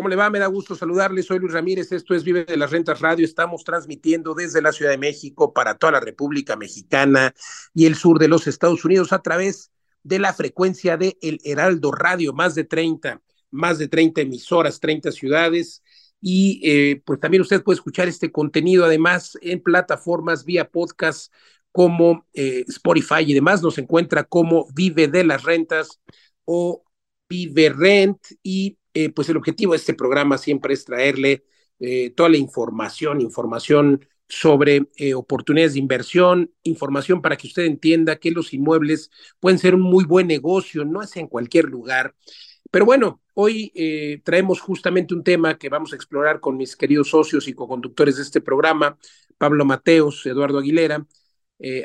¿Cómo le va? Me da gusto saludarle. Soy Luis Ramírez. Esto es Vive de las Rentas Radio. Estamos transmitiendo desde la Ciudad de México para toda la República Mexicana y el sur de los Estados Unidos a través de la frecuencia de El Heraldo Radio. Más de 30, más de 30 emisoras, 30 ciudades. Y eh, pues también usted puede escuchar este contenido además en plataformas vía podcast como eh, Spotify y demás. Nos encuentra como Vive de las Rentas o Vive Rent y eh, pues el objetivo de este programa siempre es traerle eh, toda la información, información sobre eh, oportunidades de inversión, información para que usted entienda que los inmuebles pueden ser un muy buen negocio, no es en cualquier lugar. Pero bueno, hoy traemos justamente un tema que vamos a explorar con mis queridos socios y co-conductores de este programa, Pablo Mateos, Eduardo Aguilera,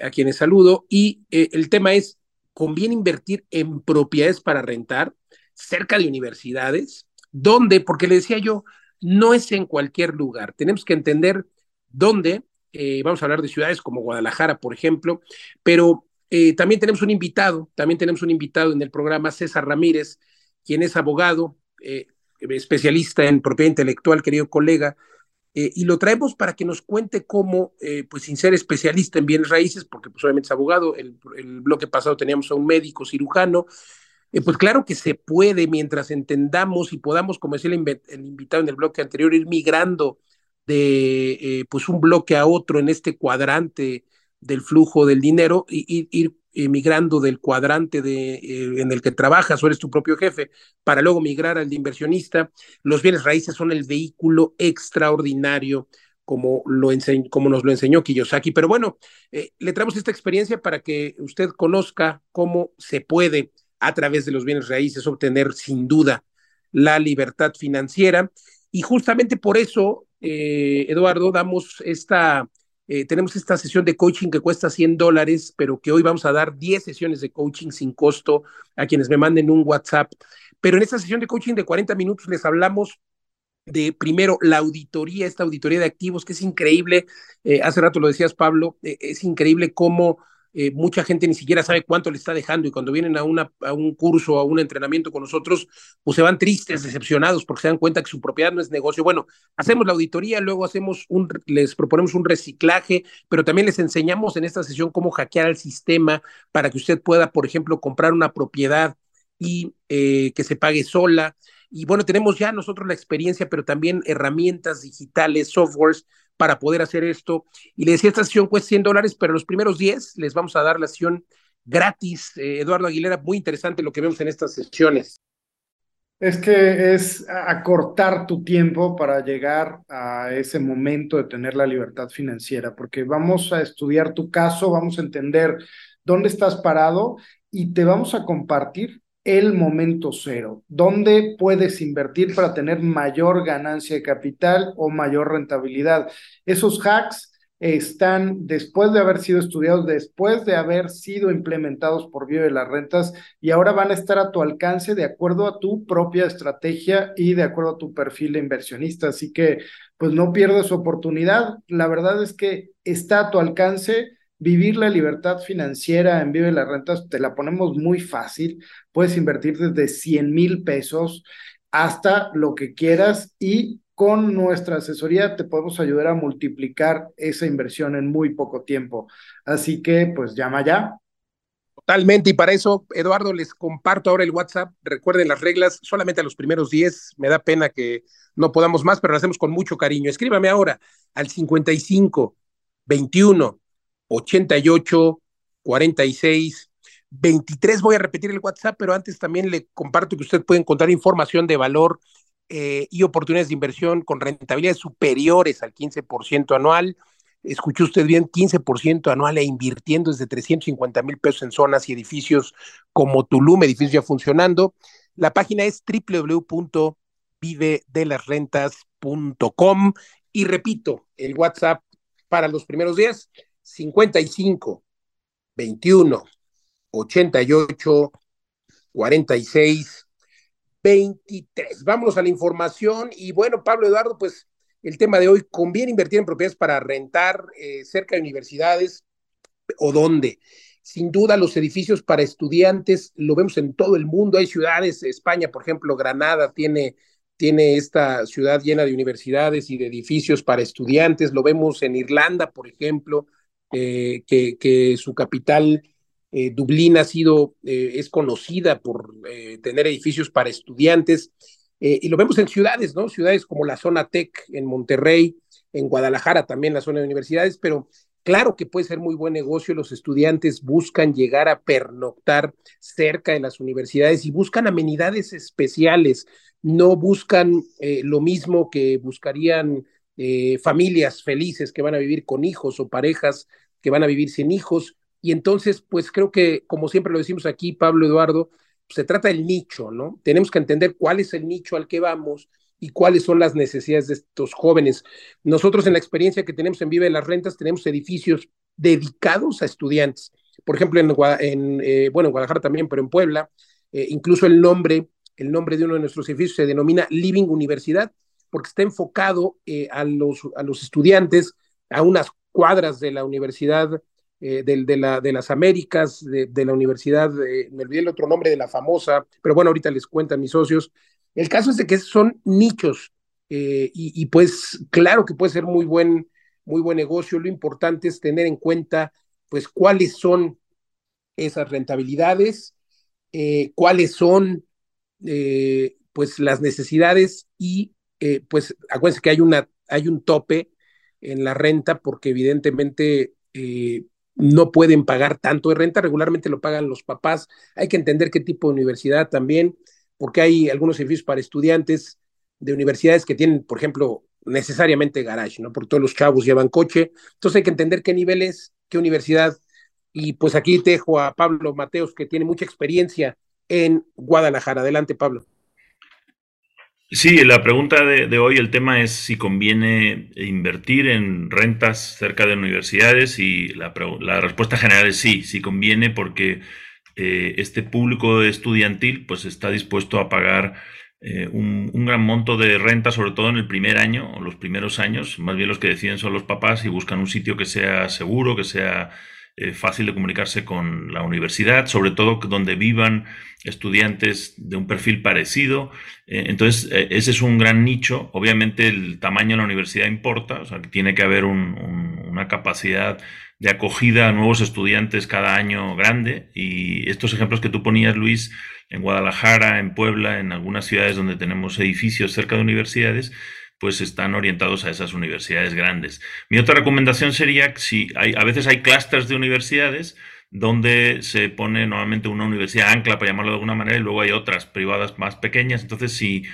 a quienes saludo, y el tema es, ¿conviene invertir en propiedades para rentar? Cerca de universidades, ¿dónde? Porque le decía yo, no es en cualquier lugar. Tenemos que entender dónde, eh, vamos a hablar de ciudades como Guadalajara, por ejemplo, pero eh, también tenemos un invitado, también tenemos un invitado en el programa, César Ramírez, quien es abogado, eh, especialista en propiedad intelectual, querido colega, y lo traemos para que nos cuente cómo, pues sin ser especialista en bienes raíces, porque pues obviamente es abogado, el, el bloque pasado teníamos a un médico cirujano, eh, pues claro que se puede mientras entendamos y podamos, como decía el, invitado en el bloque anterior, ir migrando de eh, pues un bloque a otro en este cuadrante del flujo del dinero y, ir eh, migrando del cuadrante de, en el que trabajas o eres tu propio jefe para luego migrar al de inversionista. Los bienes raíces son el vehículo extraordinario como, lo como nos lo enseñó Kiyosaki. Pero bueno, le traemos esta experiencia para que usted conozca cómo se puede a través de los bienes raíces obtener sin duda la libertad financiera. Y justamente por eso, eh, Eduardo, damos esta, eh, tenemos esta sesión de coaching que cuesta 100 dólares, pero que hoy vamos a dar 10 sesiones de coaching sin costo a quienes me manden un WhatsApp. Pero en esta sesión de coaching de 40 minutos les hablamos de primero la auditoría, esta auditoría de activos, que es increíble, eh, hace rato lo decías Pablo, es increíble cómo eh, mucha gente ni siquiera sabe cuánto le está dejando y cuando vienen a, una, a un curso, a un entrenamiento con nosotros, pues se van tristes, decepcionados porque se dan cuenta que su propiedad no es negocio. Bueno, hacemos la auditoría, luego hacemos un, les proponemos un reciclaje, pero también les enseñamos en esta sesión cómo hackear el sistema para que usted pueda, por ejemplo, comprar una propiedad y eh, que se pague sola. Y bueno, tenemos ya nosotros la experiencia, pero también herramientas digitales, softwares para poder hacer esto. Y le decía, esta sesión cuesta 100 dólares, pero los primeros 10 les vamos a dar la sesión gratis. Eh, Eduardo Aguilera, muy interesante lo que vemos en estas sesiones. Es que es acortar tu tiempo para llegar a ese momento de tener la libertad financiera, porque vamos a estudiar tu caso, vamos a entender dónde estás parado y te vamos a compartir el momento cero, dónde puedes invertir para tener mayor ganancia de capital o mayor rentabilidad. Esos hacks están después de haber sido estudiados, después de haber sido implementados por vía de las rentas y ahora van a estar a tu alcance de acuerdo a tu propia estrategia y de acuerdo a tu perfil de inversionista. Así que, pues no pierdas oportunidad. La verdad es que está a tu alcance Vivir la libertad financiera en Vive las Rentas te la ponemos muy fácil. Puedes invertir desde 100 mil pesos hasta lo que quieras y con nuestra asesoría te podemos ayudar a multiplicar esa inversión en muy poco tiempo. Así que pues llama ya. Totalmente, y para eso, Eduardo, les comparto ahora el WhatsApp. Recuerden las reglas, solamente a los primeros 10. Me da pena que no podamos más, pero lo hacemos con mucho cariño. Escríbame ahora al 55 21 88 46 23. Voy a repetir el WhatsApp, pero antes también le comparto que usted puede encontrar información de valor eh, y oportunidades de inversión con rentabilidades superiores al 15% anual. Escuchó usted bien, 15% anual e invirtiendo desde 350 mil pesos en zonas y edificios como Tulum, edificios ya funcionando. La página es www.vivedelasrentas.com y repito, el WhatsApp para los primeros días, 55 21 88 46 23. Vámonos a la información y bueno, Pablo Eduardo, pues el tema de hoy, ¿conviene invertir en propiedades para rentar eh, cerca de universidades o dónde? Sin duda, los edificios para estudiantes lo vemos en todo el mundo. Hay ciudades, España, por ejemplo, Granada tiene tiene esta ciudad llena de universidades y de edificios para estudiantes. Lo vemos en Irlanda, por ejemplo, eh, que, su capital, eh, Dublín, ha sido, eh, es conocida por tener edificios para estudiantes. y lo vemos en ciudades, ¿no? Ciudades como la zona Tech en Monterrey, en Guadalajara también la zona de universidades, pero Claro que puede ser muy buen negocio, los estudiantes buscan llegar a pernoctar cerca de las universidades y buscan amenidades especiales, no buscan lo mismo que buscarían eh, familias felices que van a vivir con hijos o parejas que van a vivir sin hijos. Y entonces, pues creo que, como siempre lo decimos aquí, Pablo Eduardo, se trata del nicho, ¿no? Tenemos que entender cuál es el nicho al que vamos y cuáles son las necesidades de estos jóvenes. Nosotros en la experiencia que tenemos en Vive las Rentas tenemos edificios dedicados a estudiantes. Por ejemplo, en, en eh, bueno, en Guadalajara también, pero en Puebla, eh, incluso el nombre, el nombre de uno de nuestros edificios se denomina Living Universidad, porque está enfocado eh, a, los, a los estudiantes a unas cuadras de la Universidad de, de, la, de las Américas, de, la Universidad, me olvidé el otro nombre de la famosa, pero bueno, ahorita les cuentan mis socios, el caso es de que son nichos eh, y, pues claro que puede ser muy buen, muy buen negocio. Lo importante es tener en cuenta pues cuáles son esas rentabilidades, eh, cuáles son eh, pues las necesidades y pues acuérdense que hay, una, hay un tope en la renta porque evidentemente no pueden pagar tanto de renta, regularmente lo pagan los papás, hay que entender qué tipo de universidad también, porque hay algunos edificios para estudiantes de universidades que tienen, por ejemplo, necesariamente garage, ¿no? Porque todos los chavos llevan coche. Entonces hay que entender qué niveles, qué universidad. Y pues aquí te dejo a Pablo Mateos, que tiene mucha experiencia en Guadalajara. Adelante, Pablo. Sí, la pregunta de, hoy, el tema es si conviene invertir en rentas cerca de universidades y la, la respuesta general es sí, sí conviene porque eh, este público estudiantil pues está dispuesto a pagar eh, un, gran monto de renta, sobre todo en el primer año o los primeros años. Más bien los que deciden son los papás y buscan un sitio que sea seguro, que sea eh, fácil de comunicarse con la universidad, sobre todo donde vivan estudiantes de un perfil parecido. entonces, ese es un gran nicho. Obviamente el tamaño de la universidad importa, o sea, que tiene que haber una capacidad de acogida a nuevos estudiantes cada año grande. Y estos ejemplos que tú ponías, Luis, en Guadalajara, en Puebla, en algunas ciudades donde tenemos edificios cerca de universidades, pues están orientados a esas universidades grandes. Mi otra recomendación sería si hay, a veces hay clústeres de universidades donde se pone normalmente una universidad ancla, para llamarlo de alguna manera, y luego hay otras privadas más pequeñas. Entonces, si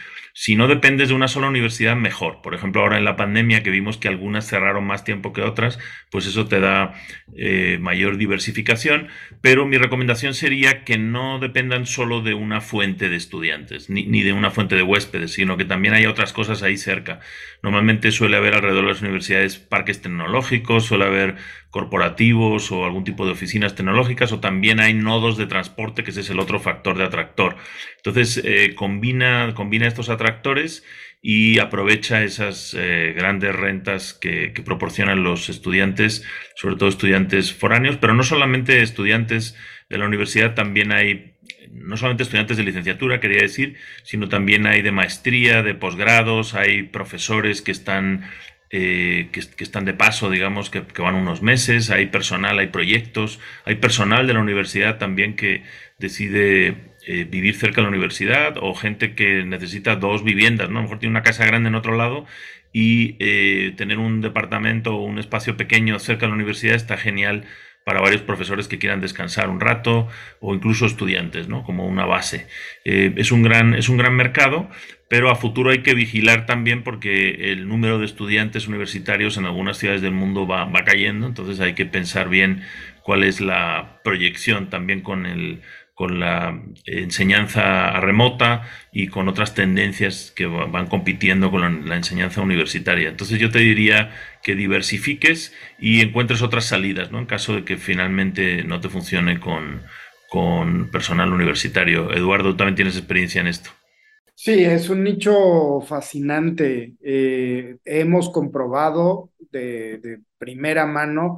si no dependes de una sola universidad, mejor. Por ejemplo, ahora en la pandemia que vimos que algunas cerraron más tiempo que otras, pues eso te da eh, mayor diversificación. Pero mi recomendación sería que no dependan solo de una fuente de estudiantes, ni, ni de una fuente de huéspedes, sino que también hay otras cosas ahí cerca. Normalmente suele haber alrededor de las universidades parques tecnológicos, suele haber corporativos o algún tipo de oficinas tecnológicas, o también hay nodos de transporte, que ese es el otro factor de atractor. Entonces, eh, combina, combina estos atractores y aprovecha esas eh, grandes rentas que, que, proporcionan los estudiantes, sobre todo estudiantes foráneos, pero no solamente estudiantes de la universidad, también hay, no solamente estudiantes de licenciatura, quería decir, sino también hay de maestría, de posgrados, hay profesores que están eh, que, están de paso, digamos, que, van unos meses, hay personal, hay proyectos, hay personal de la universidad también que decide eh, vivir cerca de la universidad o gente que necesita dos viviendas, ¿no? A lo mejor tiene una casa grande en otro lado y eh, tener un departamento o un espacio pequeño cerca de la universidad está genial para varios profesores que quieran descansar un rato o incluso estudiantes, ¿no? Como una base. es, un gran, es un gran mercado, pero a futuro hay que vigilar también porque el número de estudiantes universitarios en algunas ciudades del mundo va, va cayendo, entonces hay que pensar bien cuál es la proyección también con el con la enseñanza remota y con otras tendencias que van compitiendo con la, enseñanza universitaria. Entonces yo te diría que diversifiques y encuentres otras salidas, ¿no? En caso de que finalmente no te funcione con, con personal universitario. Eduardo, también tienes experiencia en esto. Sí, es un nicho fascinante. Eh, hemos comprobado de, primera mano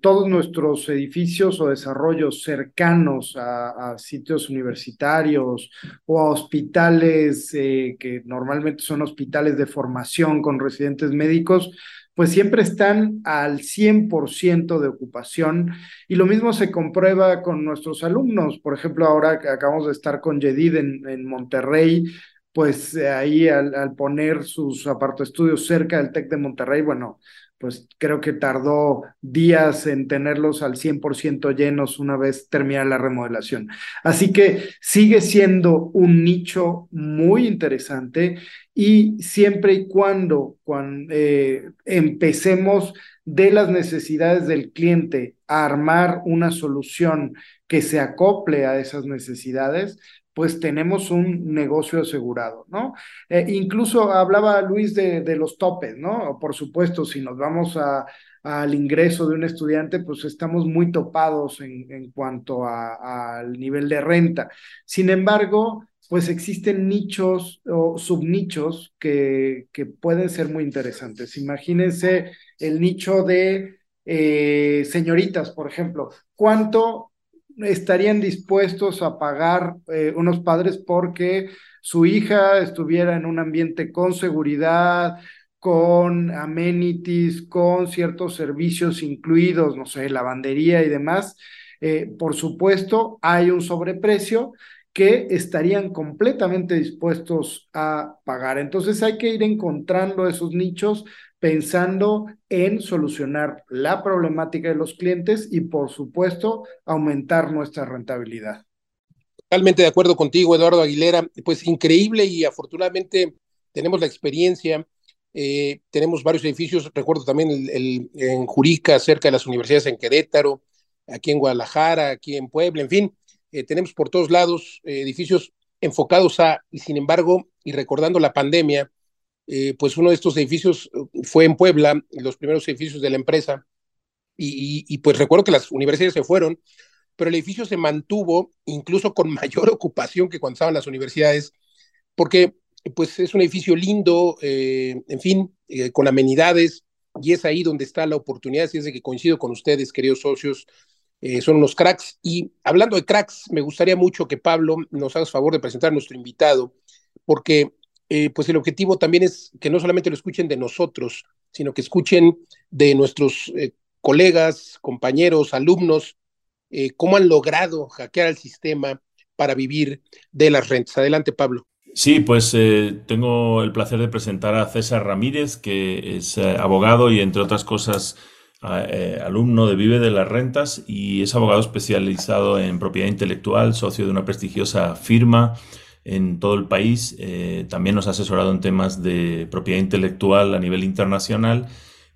todos nuestros edificios o desarrollos cercanos a, sitios universitarios o a hospitales eh, que normalmente son hospitales de formación con residentes médicos, pues siempre están al 100% de ocupación y lo mismo se comprueba con nuestros alumnos. Por ejemplo, ahora que acabamos de estar con Yedid en, Monterrey, pues eh, ahí al, poner sus estudios cerca del TEC de Monterrey, bueno, pues creo que tardó días en tenerlos al 100% llenos una vez terminada la remodelación. Así que sigue siendo un nicho muy interesante y siempre y cuando, cuando eh, empecemos de las necesidades del cliente a armar una solución que se acople a esas necesidades, pues tenemos un negocio asegurado, ¿no? Eh, incluso hablaba Luis de, los topes, ¿no? Por supuesto, si nos vamos al ingreso de un estudiante, pues estamos muy topados en, cuanto al nivel de renta. Sin embargo, pues existen nichos o subnichos que, que pueden ser muy interesantes. Imagínense el nicho de eh, señoritas, por ejemplo. ¿Cuánto estarían dispuestos a pagar eh, unos padres porque su hija estuviera en un ambiente con seguridad, con amenities, con ciertos servicios incluidos, no sé, lavandería y demás. Eh, por supuesto, hay un sobreprecio que estarían completamente dispuestos a pagar. Entonces hay que ir encontrando esos nichos pensando en solucionar la problemática de los clientes y, por supuesto, aumentar nuestra rentabilidad. Totalmente de acuerdo contigo, Eduardo Aguilera. Pues increíble y afortunadamente tenemos la experiencia. Eh, tenemos varios edificios, recuerdo también el, en Jurica, cerca de las universidades en Querétaro, aquí en Guadalajara, aquí en Puebla, en fin, eh, tenemos por todos lados eh, edificios enfocados a, y sin embargo, y recordando la pandemia, eh, pues uno de estos edificios eh, fue en Puebla, los primeros edificios de la empresa, y, pues recuerdo que las universidades se fueron, pero el edificio se mantuvo incluso con mayor ocupación que cuando estaban las universidades, porque pues es un edificio lindo, eh, en fin, con amenidades, y es ahí donde está la oportunidad, si es de que coincido con ustedes, queridos socios, son unos cracks. Y hablando de cracks, me gustaría mucho que Pablo nos hagas favor de presentar a nuestro invitado, porque eh, pues el objetivo también es que no solamente lo escuchen de nosotros, sino que escuchen de nuestros eh, colegas, compañeros, alumnos, eh, cómo han logrado hackear el sistema para vivir de las rentas. Adelante, Pablo. Sí, pues tengo el placer de presentar a César Ramírez, que es abogado y, entre otras cosas, alumno de Vive de las Rentas y es abogado especializado en propiedad intelectual, socio de una prestigiosa firma en todo el país. Eh, también nos ha asesorado en temas de propiedad intelectual a nivel internacional.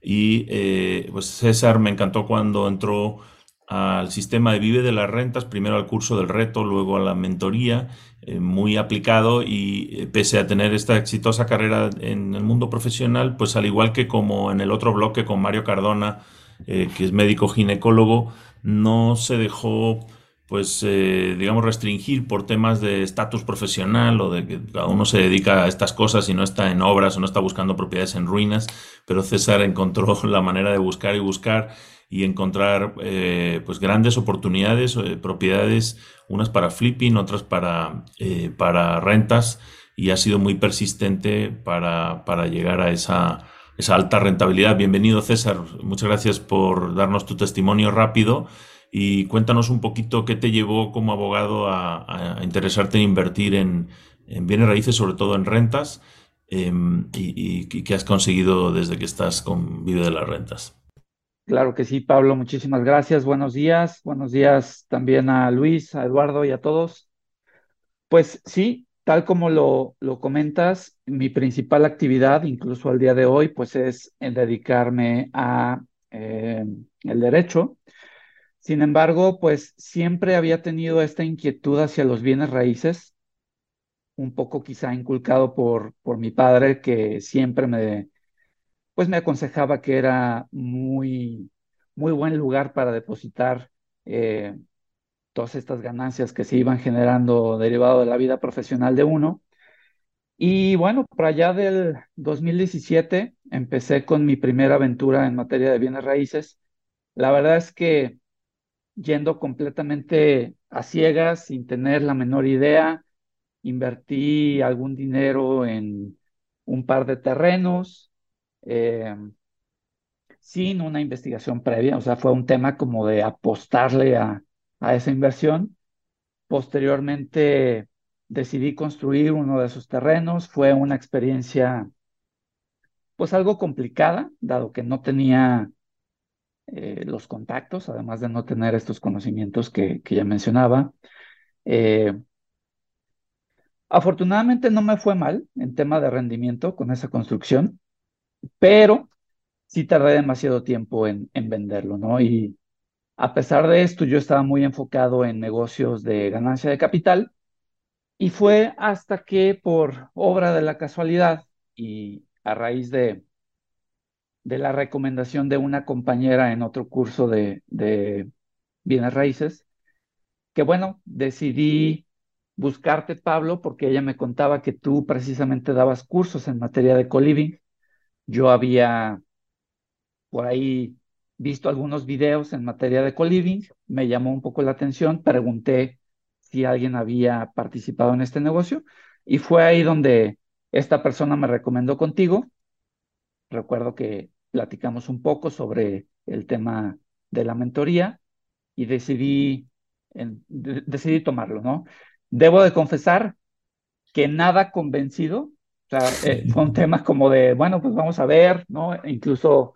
Y eh, pues César me encantó cuando entró al sistema de Vive de las Rentas, primero al curso del reto, luego a la mentoría, eh, muy aplicado y pese a tener esta exitosa carrera en el mundo profesional, pues al igual que como en el otro bloque con Mario Cardona, que es médico ginecólogo, no se dejó pues, eh, digamos, restringir por temas de estatus profesional o de que cada uno se dedica a estas cosas y no está en obras o no está buscando propiedades en ruinas, pero César encontró la manera de buscar y buscar y encontrar eh, pues grandes oportunidades, eh, propiedades, unas para flipping, otras para, para rentas, y ha sido muy persistente para, para llegar a esa, esa alta rentabilidad. Bienvenido César, muchas gracias por darnos tu testimonio rápido y cuéntanos un poquito qué te llevó como abogado a, interesarte en invertir en, bienes raíces, sobre todo en rentas, em, y, qué has conseguido desde que estás con Vive de las Rentas. Claro que sí, Pablo, muchísimas gracias. Buenos días. Buenos días también a Luis, a Eduardo y a todos. Pues sí, tal como lo, comentas, mi principal actividad, incluso al día de hoy, pues es dedicarme a eh, el derecho. Sin embargo, pues siempre había tenido esta inquietud hacia los bienes raíces, un poco quizá inculcado por, por mi padre, que siempre me, pues me aconsejaba que era muy, muy buen lugar para depositar eh, todas estas ganancias que se iban generando derivado de la vida profesional de uno. Y bueno, por allá del 2017 empecé con mi primera aventura en materia de bienes raíces. La verdad es que yendo completamente a ciegas, sin tener la menor idea, invertí algún dinero en un par de terrenos, eh, sin una investigación previa, o sea, fue un tema como de apostarle a, a esa inversión. Posteriormente decidí construir uno de esos terrenos, fue una experiencia pues algo complicada, dado que no tenía eh, los contactos, además de no tener estos conocimientos que, que ya mencionaba. Eh, afortunadamente no me fue mal en tema de rendimiento con esa construcción, pero sí tardé demasiado tiempo en, en venderlo, ¿no? Y a pesar de esto, yo estaba muy enfocado en negocios de ganancia de capital y fue hasta que por obra de la casualidad y a raíz de, de la recomendación de una compañera en otro curso de, de bienes raíces, que bueno, decidí buscarte, Pablo, porque ella me contaba que tú precisamente dabas cursos en materia de co-living. Yo había por ahí visto algunos videos en materia de co-living, me llamó un poco la atención, pregunté si alguien había participado en este negocio y fue ahí donde esta persona me recomendó contigo. Recuerdo que platicamos un poco sobre el tema de la mentoría y decidí, decidí tomarlo, ¿no? Debo de confesar que nada convencido, o sea, eh, fue un tema como de, bueno, pues vamos a ver, ¿no? Incluso,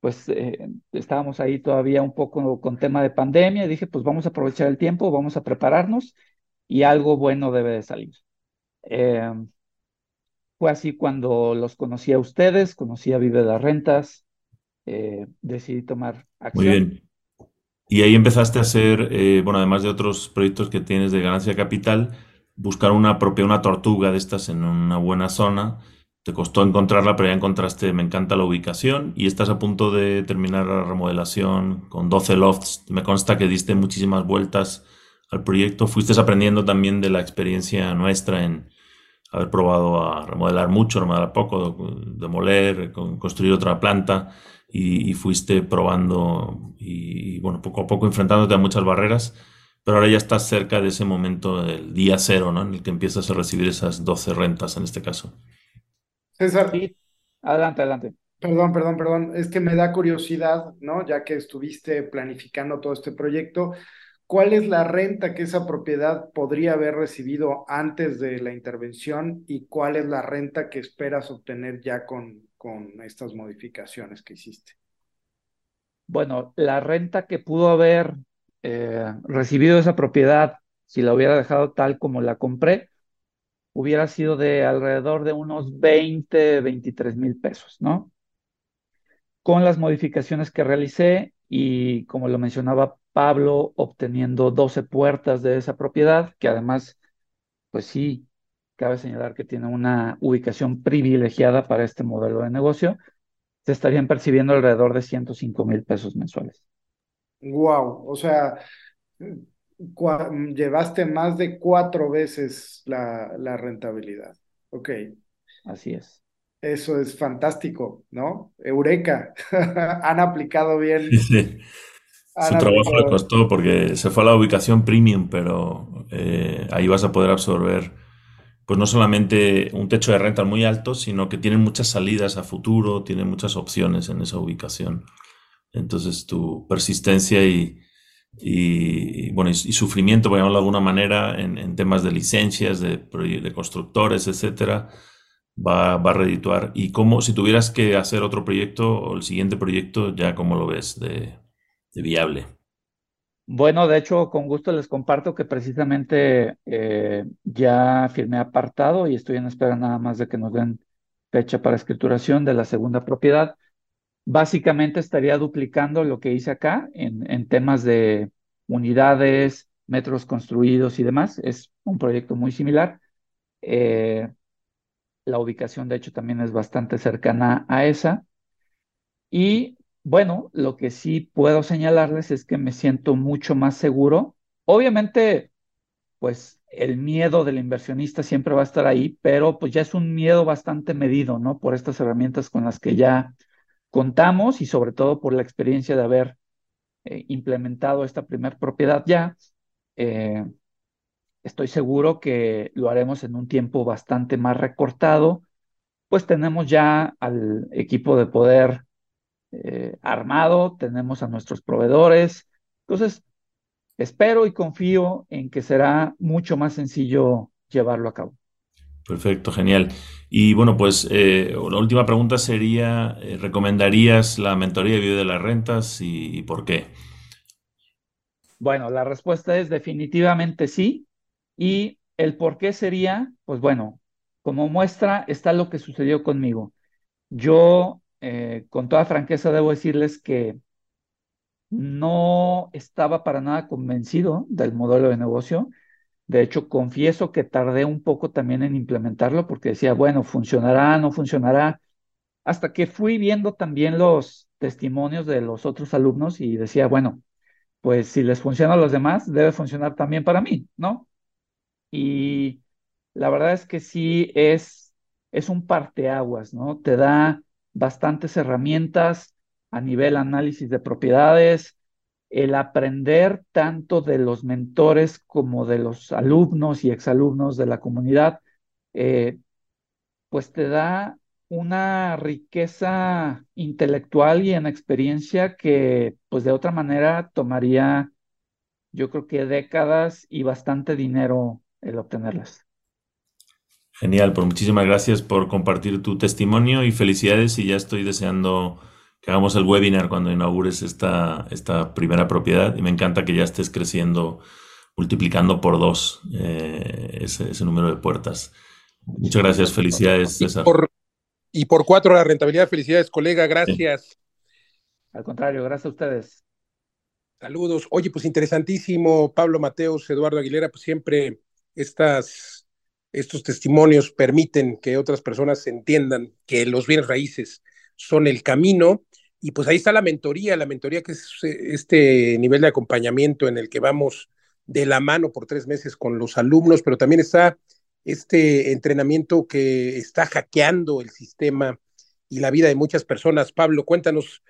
pues eh, estábamos ahí todavía un poco con tema de pandemia y dije, pues vamos a aprovechar el tiempo, vamos a prepararnos y algo bueno debe de salir. Eh, fue así cuando los conocí a ustedes, conocí a Vive de Rentas, eh, decidí tomar acción. Muy bien. Y ahí empezaste a hacer, eh, bueno, además de otros proyectos que tienes de ganancia capital, buscar una propia, una tortuga de estas en una buena zona. Te costó encontrarla, pero ya encontraste, me encanta la ubicación y estás a punto de terminar la remodelación con 12 lofts. Me consta que diste muchísimas vueltas al proyecto. Fuiste aprendiendo también de la experiencia nuestra en, haber probado a remodelar mucho, remodelar poco, demoler, construir otra planta y, fuiste probando y, bueno, poco a poco enfrentándote a muchas barreras, pero ahora ya estás cerca de ese momento del día cero, ¿no? En el que empiezas a recibir esas 12 rentas en este caso. César. Adelante, adelante. Perdón, perdón, perdón. Es que me da curiosidad, ¿no? Ya que estuviste planificando todo este proyecto, cuál es la renta que esa propiedad podría haber recibido antes de la intervención y cuál es la renta que esperas obtener ya con, con estas modificaciones que hiciste. Bueno, la renta que pudo haber eh, recibido esa propiedad, si la hubiera dejado tal como la compré, hubiera sido de alrededor de unos 20, 23 mil pesos, ¿no? Con las modificaciones que realicé y como lo mencionaba Pablo obteniendo 12 puertas de esa propiedad, que además, pues sí, cabe señalar que tiene una ubicación privilegiada para este modelo de negocio, se estarían percibiendo alrededor de 105 mil pesos mensuales. Wow, o sea, llevaste más de cuatro veces la, la rentabilidad. Ok. Así es. Eso es fantástico, ¿no? Eureka. Han aplicado bien. Su trabajo le costó porque se fue a la ubicación premium, pero eh, ahí vas a poder absorber, pues no solamente un techo de renta muy alto, sino que tienen muchas salidas a futuro, tienen muchas opciones en esa ubicación. Entonces tu persistencia y, bueno, y, sufrimiento, por llamarlo de alguna manera, en, temas de licencias, de, de constructores, etcétera, va, va, a redituar. Y cómo, si tuvieras que hacer otro proyecto o el siguiente proyecto, ya cómo lo ves de, viable. Bueno, de hecho, con gusto les comparto que precisamente eh, ya firmé apartado y estoy en espera nada más de que nos den fecha para escrituración de la segunda propiedad. Básicamente estaría duplicando lo que hice acá en, en temas de unidades, metros construidos y demás. Es un proyecto muy similar. Eh, la ubicación, de hecho, también es bastante cercana a esa. Y bueno, lo que sí puedo señalarles es que me siento mucho más seguro. Obviamente, pues el miedo del inversionista siempre va a estar ahí, pero pues ya es un miedo bastante medido, ¿no? Por estas herramientas con las que ya contamos y sobre todo por la experiencia de haber eh, implementado esta primer propiedad ya. Eh, estoy seguro que lo haremos en un tiempo bastante más recortado, pues tenemos ya al equipo de poder eh, armado, tenemos a nuestros proveedores, entonces espero y confío en que será mucho más sencillo llevarlo a cabo. Perfecto, genial. Y bueno, pues eh, la última pregunta sería, eh, ¿recomendarías la mentoría de vida de las rentas y, por qué? Bueno, la respuesta es definitivamente sí. Y el por qué sería, pues bueno, como muestra está lo que sucedió conmigo. Yo, eh, con toda franqueza, debo decirles que no estaba para nada convencido del modelo de negocio. De hecho, confieso que tardé un poco también en implementarlo porque decía, bueno, funcionará, no funcionará, hasta que fui viendo también los testimonios de los otros alumnos y decía, bueno, pues si les funciona a los demás, debe funcionar también para mí, ¿no? Y la verdad es que sí es, es un parteaguas, ¿no? Te da bastantes herramientas a nivel análisis de propiedades, el aprender tanto de los mentores como de los alumnos y exalumnos de la comunidad, eh, pues te da una riqueza intelectual y en experiencia que pues de otra manera tomaría yo creo que décadas y bastante dinero el obtenerlas. Genial, pues muchísimas gracias por compartir tu testimonio y felicidades y ya estoy deseando que hagamos el webinar cuando inaugures esta, esta primera propiedad y me encanta que ya estés creciendo, multiplicando por dos eh, ese, número de puertas. Muchas gracias, felicidades, César. Y por, cuatro la rentabilidad, felicidades, colega, gracias. Al contrario, gracias a ustedes. Saludos. Oye, pues interesantísimo, Pablo Mateos, Eduardo Aguilera, pues siempre estas, estos testimonios permiten que otras personas entiendan que los bienes raíces son el camino. Y pues ahí está la mentoría, la mentoría que es eh, este nivel de acompañamiento en el que vamos de la mano por tres meses con los alumnos, pero también está este entrenamiento que está hackeando el sistema y la vida de muchas personas. Pablo, cuéntanos,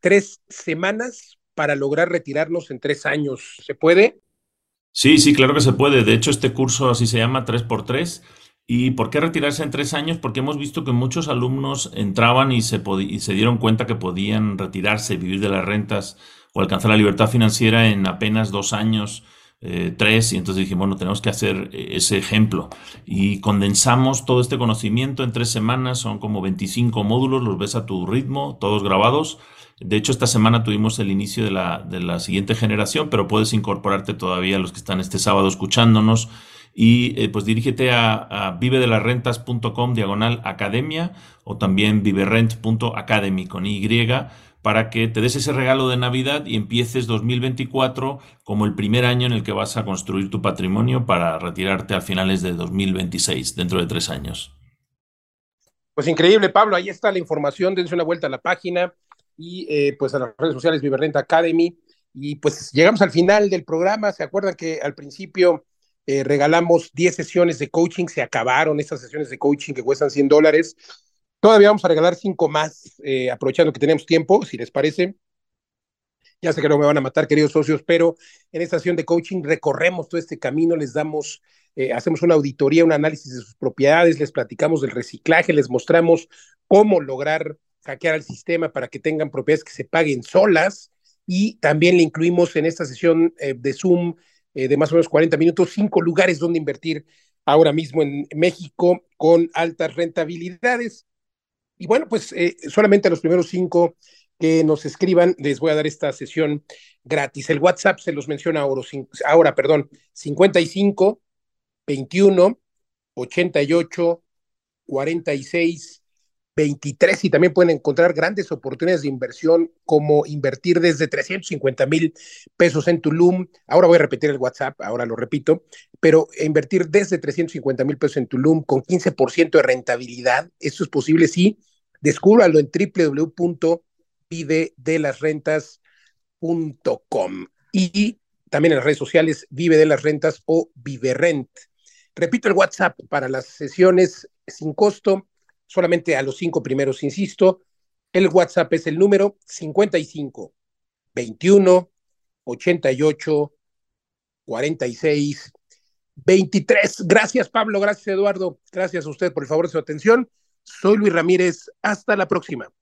tres semanas para lograr retirarnos en tres años, ¿se puede? Sí, sí, claro que se puede. De hecho, este curso así se llama 3x3. ¿Y por qué retirarse en tres años? Porque hemos visto que muchos alumnos entraban y se, dieron cuenta que podían retirarse, vivir de las rentas o alcanzar la libertad financiera en apenas dos años, eh, tres, y entonces dijimos, bueno, tenemos que hacer eh, ese ejemplo. Y condensamos todo este conocimiento en tres semanas, son como 25 módulos, los ves a tu ritmo, todos grabados. De hecho, esta semana tuvimos el inicio de la, de la siguiente generación, pero puedes incorporarte todavía los que están este sábado escuchándonos y eh, pues dirígete a, a vivedelasrentas.com diagonal academia o también viverent.academy con Y para que te des ese regalo de Navidad y empieces 2024 como el primer año en el que vas a construir tu patrimonio para retirarte a finales de 2026, dentro de tres años. Pues increíble, Pablo. Ahí está la información. Dense una vuelta a la página y eh, pues a las redes sociales Viverrent Academy. Y pues llegamos al final del programa. ¿Se acuerdan que al principio eh, regalamos 10 sesiones de coaching, se acabaron estas sesiones de coaching que cuestan 100 dólares. Todavía vamos a regalar 5 más, eh, aprovechando que tenemos tiempo, si les parece. Ya sé que no me van a matar, queridos socios, pero en esta sesión de coaching recorremos todo este camino, les damos, hacemos una auditoría, un análisis de sus propiedades, les platicamos del reciclaje, les mostramos cómo lograr hackear al sistema para que tengan propiedades que se paguen solas y también le incluimos en esta sesión de Zoom eh, de más o menos 40 minutos, cinco lugares donde invertir ahora mismo en México con altas rentabilidades. Y bueno, pues eh, solamente a los primeros cinco que nos escriban les voy a dar esta sesión gratis. El WhatsApp se los menciona ahora, ahora perdón, 55 21 88 46 23 y también pueden encontrar grandes oportunidades de inversión como invertir desde 350 mil pesos en Tulum. Ahora voy a repetir el WhatsApp, ahora lo repito, pero invertir desde 350 mil pesos en Tulum con 15% de rentabilidad, esto es posible, sí. Descúbralo en www.videdelasrentas.com. Y también en las redes sociales Vive de las Rentas o Vive Rent. Repito el WhatsApp para las sesiones sin costo, solamente a los cinco primeros, insisto. El WhatsApp es el número 55 21 88 46 23. Gracias, Pablo. Gracias, Eduardo. Gracias a usted por el favor de su atención. Soy Luis Ramírez. Hasta la próxima.